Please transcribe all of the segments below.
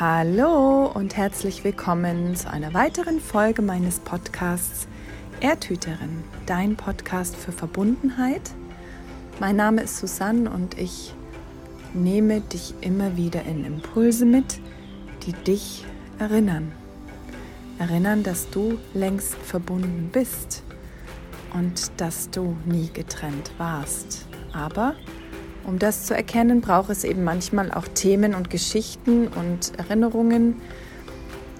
Hallo und herzlich willkommen zu einer weiteren Folge meines Podcasts Erdhüterin, dein Podcast für Verbundenheit. Mein Name ist Susanne und ich nehme dich immer wieder in Impulse mit, die dich erinnern. Erinnern, dass du längst verbunden bist und dass du nie getrennt warst. Aber um das zu erkennen, braucht es eben manchmal auch Themen und Geschichten und Erinnerungen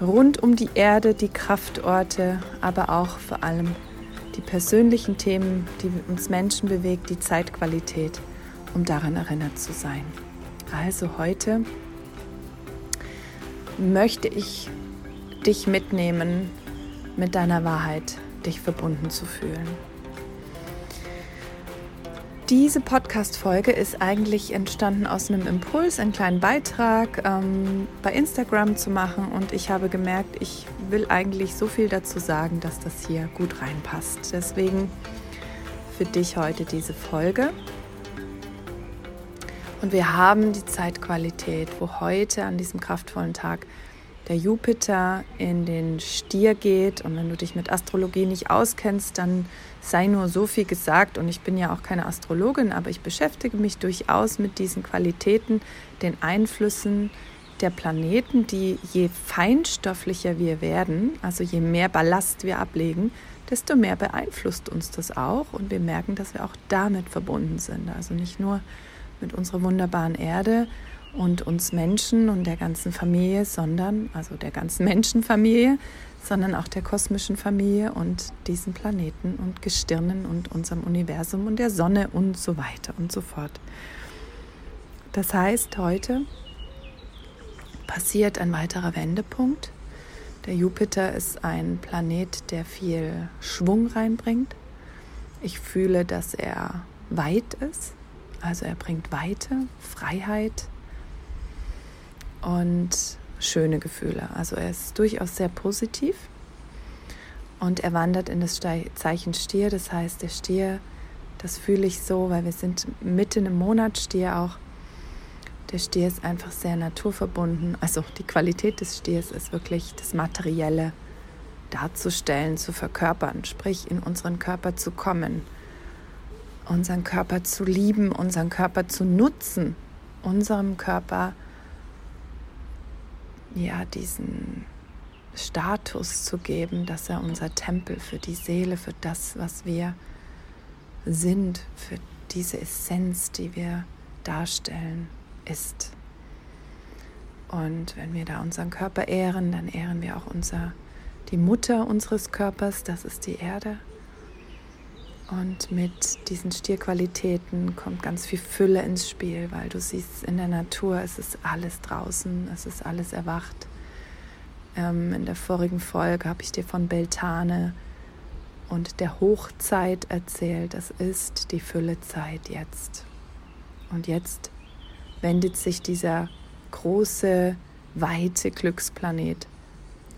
rund um die Erde, die Kraftorte, aber auch vor allem die persönlichen Themen, die uns Menschen bewegt, die Zeitqualität, um daran erinnert zu sein. Also heute möchte ich dich mitnehmen, mit deiner Wahrheit dich verbunden zu fühlen. Diese Podcast-Folge ist eigentlich entstanden aus einem Impuls, einen kleinen Beitrag ähm, bei Instagram zu machen. Und ich habe gemerkt, ich will eigentlich so viel dazu sagen, dass das hier gut reinpasst. Deswegen für dich heute diese Folge. Und wir haben die Zeitqualität, wo heute an diesem kraftvollen Tag der Jupiter in den Stier geht. Und wenn du dich mit Astrologie nicht auskennst, dann sei nur so viel gesagt. Und ich bin ja auch keine Astrologin, aber ich beschäftige mich durchaus mit diesen Qualitäten, den Einflüssen der Planeten, die je feinstofflicher wir werden, also je mehr Ballast wir ablegen, desto mehr beeinflusst uns das auch. Und wir merken, dass wir auch damit verbunden sind. Also nicht nur mit unserer wunderbaren Erde und uns Menschen und der ganzen Familie, sondern, also der ganzen Menschenfamilie, sondern auch der kosmischen Familie und diesen Planeten und Gestirnen und unserem Universum und der Sonne und so weiter und so fort. Das heißt, heute passiert ein weiterer Wendepunkt. Der Jupiter ist ein Planet, der viel Schwung reinbringt. Ich fühle, dass er weit ist. Also er bringt Weite, Freiheit, und schöne Gefühle. Also er ist durchaus sehr positiv und er wandert in das Zeichen Stier. Das heißt, der Stier, das fühle ich so, weil wir sind mitten im Monat Stier auch. Der Stier ist einfach sehr naturverbunden. Also die Qualität des Stiers ist wirklich das Materielle darzustellen, zu verkörpern, sprich in unseren Körper zu kommen, unseren Körper zu lieben, unseren Körper zu nutzen, unserem Körper zu ja, diesen Status zu geben, dass er unser Tempel für die Seele, für das, was wir sind, für diese Essenz, die wir darstellen, ist. Und wenn wir da unseren Körper ehren, dann ehren wir auch unser, die Mutter unseres Körpers, das ist die Erde. Und mit diesen Stierqualitäten kommt ganz viel Fülle ins Spiel, weil du siehst, in der Natur es ist alles draußen, es ist alles erwacht. Ähm, in der vorigen Folge habe ich dir von Beltane und der Hochzeit erzählt. Das ist die Füllezeit jetzt. Und jetzt wendet sich dieser große, weite Glücksplanet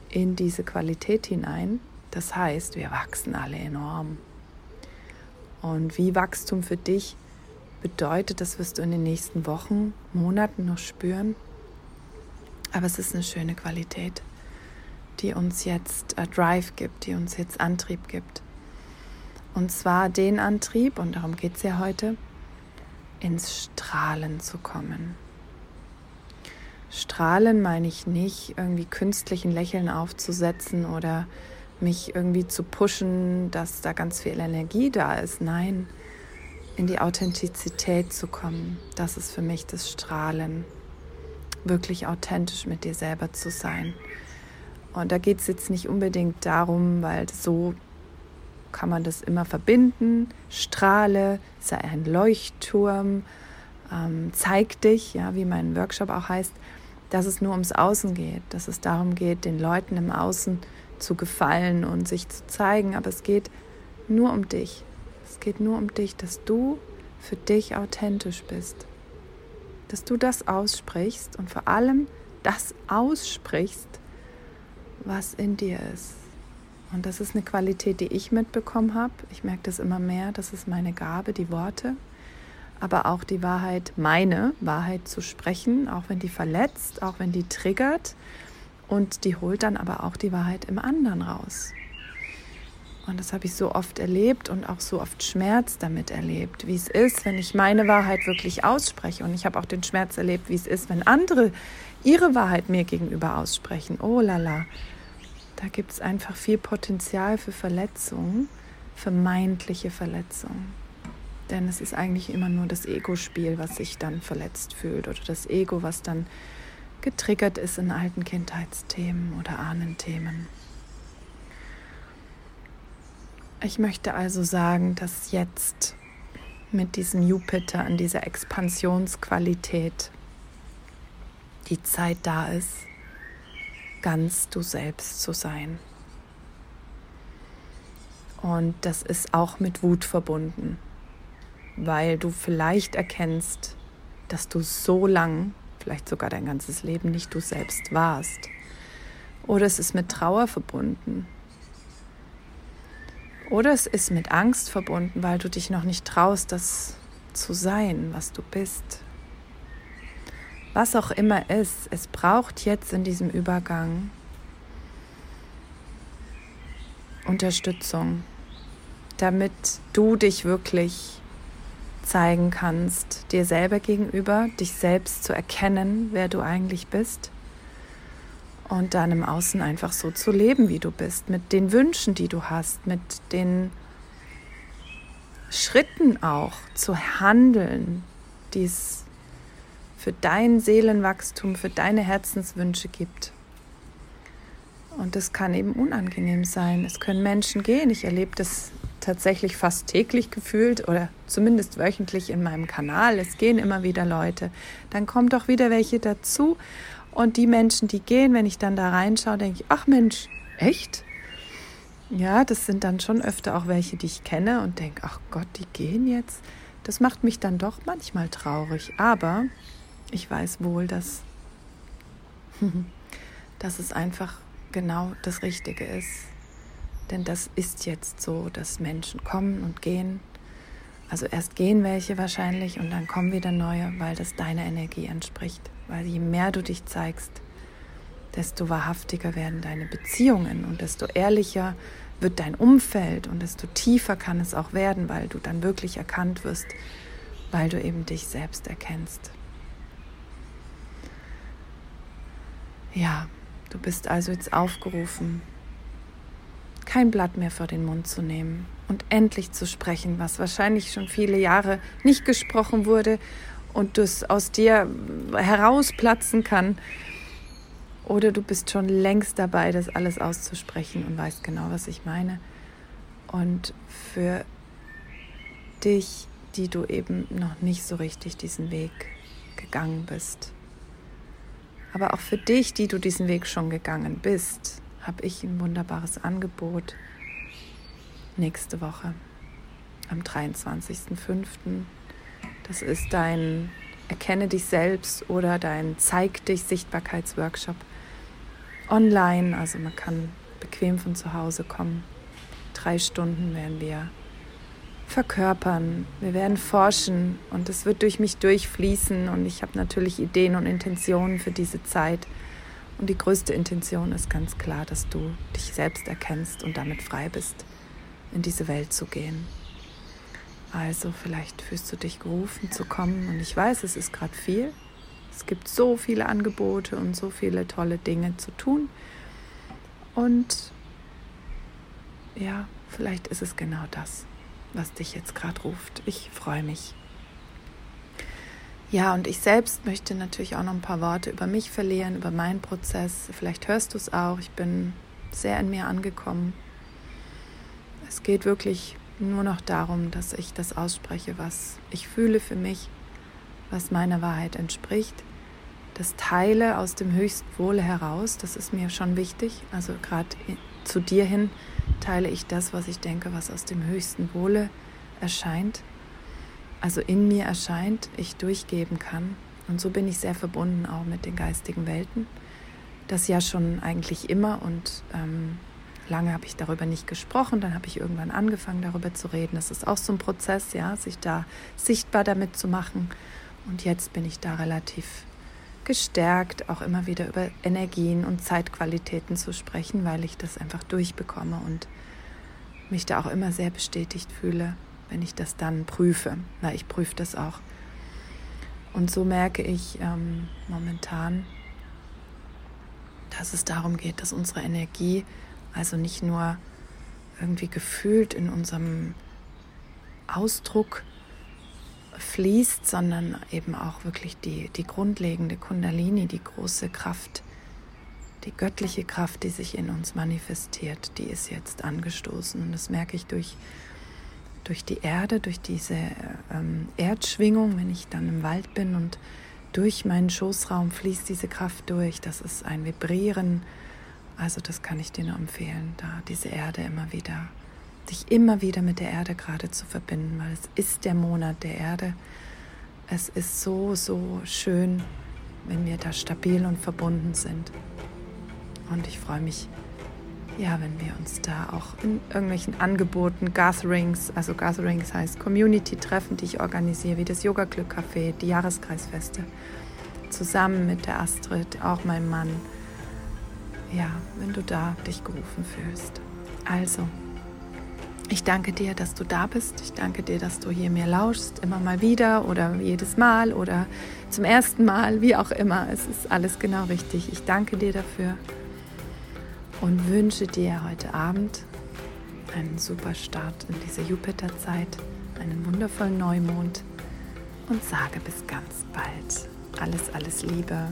in diese Qualität hinein. Das heißt, wir wachsen alle enorm. Und wie Wachstum für dich bedeutet, das wirst du in den nächsten Wochen, Monaten noch spüren. Aber es ist eine schöne Qualität, die uns jetzt äh, Drive gibt, die uns jetzt Antrieb gibt. Und zwar den Antrieb, und darum geht es ja heute, ins Strahlen zu kommen. Strahlen meine ich nicht, irgendwie künstlichen Lächeln aufzusetzen oder mich irgendwie zu pushen, dass da ganz viel Energie da ist. Nein, in die Authentizität zu kommen, das ist für mich das Strahlen. Wirklich authentisch mit dir selber zu sein. Und da geht es jetzt nicht unbedingt darum, weil so kann man das immer verbinden. Strahle, sei ein Leuchtturm, ähm, zeig dich, ja, wie mein Workshop auch heißt, dass es nur ums Außen geht, dass es darum geht, den Leuten im Außen zu gefallen und sich zu zeigen, aber es geht nur um dich. Es geht nur um dich, dass du für dich authentisch bist. Dass du das aussprichst und vor allem das aussprichst, was in dir ist. Und das ist eine Qualität, die ich mitbekommen habe. Ich merke das immer mehr. Das ist meine Gabe, die Worte. aber auch die Wahrheit, meine Wahrheit zu sprechen, auch wenn die verletzt, auch wenn die triggert. Und die holt dann aber auch die Wahrheit im anderen raus. Und das habe ich so oft erlebt und auch so oft Schmerz damit erlebt, wie es ist, wenn ich meine Wahrheit wirklich ausspreche. Und ich habe auch den Schmerz erlebt, wie es ist, wenn andere ihre Wahrheit mir gegenüber aussprechen. Oh lala, da gibt es einfach viel Potenzial für Verletzungen, vermeintliche Verletzungen. Denn es ist eigentlich immer nur das Ego-Spiel, was sich dann verletzt fühlt oder das Ego, was dann getriggert ist in alten Kindheitsthemen oder Ahnenthemen. Ich möchte also sagen, dass jetzt mit diesem Jupiter an dieser Expansionsqualität die Zeit da ist, ganz du selbst zu sein. Und das ist auch mit Wut verbunden, weil du vielleicht erkennst, dass du so lang, vielleicht sogar dein ganzes Leben nicht du selbst warst. Oder es ist mit Trauer verbunden, oder es ist mit Angst verbunden, weil du dich noch nicht traust, das zu sein, was du bist. Was auch immer ist, es braucht jetzt in diesem Übergang Unterstützung, damit du dich wirklich zeigen kannst, dir selber gegenüber, dich selbst zu erkennen, wer du eigentlich bist und dann im Außen einfach so zu leben, wie du bist, mit den Wünschen, die du hast, mit den Schritten auch zu handeln, die es für dein Seelenwachstum, für deine Herzenswünsche gibt. Und das kann eben unangenehm sein. Es können Menschen gehen. Ich erlebe das tatsächlich fast täglich gefühlt oder zumindest wöchentlich in meinem Kanal. Es gehen immer wieder Leute. Dann kommen doch wieder welche dazu und die Menschen, die gehen, wenn ich dann da reinschaue, denke ich, ach Mensch, echt? Ja, das sind dann schon öfter auch welche, die ich kenne und denke, ach Gott, die gehen jetzt. Das macht mich dann doch manchmal traurig. Aber ich weiß wohl, dass, dass es einfach genau das Richtige ist. Denn das ist jetzt so, dass Menschen kommen und gehen. Also erst gehen welche wahrscheinlich und dann kommen wieder neue, weil das deiner Energie entspricht. Weil je mehr du dich zeigst, desto wahrhaftiger werden deine Beziehungen und desto ehrlicher wird dein Umfeld und desto tiefer kann es auch werden, weil du dann wirklich erkannt wirst, weil du eben dich selbst erkennst. Ja, du bist also jetzt aufgerufen, kein Blatt mehr vor den Mund zu nehmen und endlich zu sprechen, was wahrscheinlich schon viele Jahre nicht gesprochen wurde und das aus dir herausplatzen kann. Oder du bist schon längst dabei, das alles auszusprechen und weißt genau, was ich meine. Und für dich, die du eben noch nicht so richtig diesen Weg gegangen bist, aber auch für dich, die du diesen Weg schon gegangen bist, habe ich ein wunderbares Angebot nächste Woche am 23.05. Das ist dein Erkenne dich selbst oder dein Zeig dich Sichtbarkeitsworkshop online. Also man kann bequem von zu Hause kommen. Drei Stunden werden wir verkörpern, wir werden forschen und es wird durch mich durchfließen und ich habe natürlich Ideen und Intentionen für diese Zeit. Und die größte Intention ist ganz klar, dass du dich selbst erkennst und damit frei bist, in diese Welt zu gehen. Also vielleicht fühlst du dich gerufen zu kommen und ich weiß, es ist gerade viel. Es gibt so viele Angebote und so viele tolle Dinge zu tun. Und ja, vielleicht ist es genau das, was dich jetzt gerade ruft. Ich freue mich. Ja, und ich selbst möchte natürlich auch noch ein paar Worte über mich verlieren, über meinen Prozess. Vielleicht hörst du es auch. Ich bin sehr in mir angekommen. Es geht wirklich nur noch darum, dass ich das ausspreche, was ich fühle für mich, was meiner Wahrheit entspricht. Das teile aus dem höchsten Wohle heraus, das ist mir schon wichtig. Also gerade zu dir hin teile ich das, was ich denke, was aus dem höchsten Wohle erscheint, also in mir erscheint, ich durchgeben kann. Und so bin ich sehr verbunden auch mit den geistigen Welten. Das ja schon eigentlich immer und ähm, lange habe ich darüber nicht gesprochen, dann habe ich irgendwann angefangen darüber zu reden. Das ist auch so ein Prozess, ja, sich da sichtbar damit zu machen. Und jetzt bin ich da relativ gestärkt, auch immer wieder über Energien und Zeitqualitäten zu sprechen, weil ich das einfach durchbekomme und mich da auch immer sehr bestätigt fühle, wenn ich das dann prüfe. Na, ich prüfe das auch. Und so merke ich ähm, momentan, dass es darum geht, dass unsere Energie also nicht nur irgendwie gefühlt in unserem Ausdruck fließt, sondern eben auch wirklich die, die grundlegende Kundalini, die große Kraft, die göttliche Kraft, die sich in uns manifestiert, die ist jetzt angestoßen. Und das merke ich durch, durch die Erde, durch diese ähm, Erdschwingung, wenn ich dann im Wald bin und durch meinen Schoßraum fließt diese Kraft durch. Das ist ein Vibrieren. Also das kann ich dir nur empfehlen, da diese Erde immer wieder dich immer wieder mit der Erde gerade zu verbinden, weil es ist der Monat der Erde. Es ist so, so schön, wenn wir da stabil und verbunden sind. Und ich freue mich, ja, wenn wir uns da auch in irgendwelchen Angeboten, Gatherings, also Gatherings heißt Community-Treffen, die ich organisiere, wie das Yoga-Glück-Café, die Jahreskreisfeste, zusammen mit der Astrid, auch meinem Mann. Ja, wenn du da dich gerufen fühlst. Also, ich danke dir, dass du da bist. Ich danke dir, dass du hier mir lauschst, immer mal wieder oder jedes Mal oder zum ersten Mal, wie auch immer. Es ist alles genau richtig. Ich danke dir dafür und wünsche dir heute Abend einen super Start in diese Jupiterzeit, einen wundervollen Neumond und sage bis ganz bald. Alles, alles Liebe.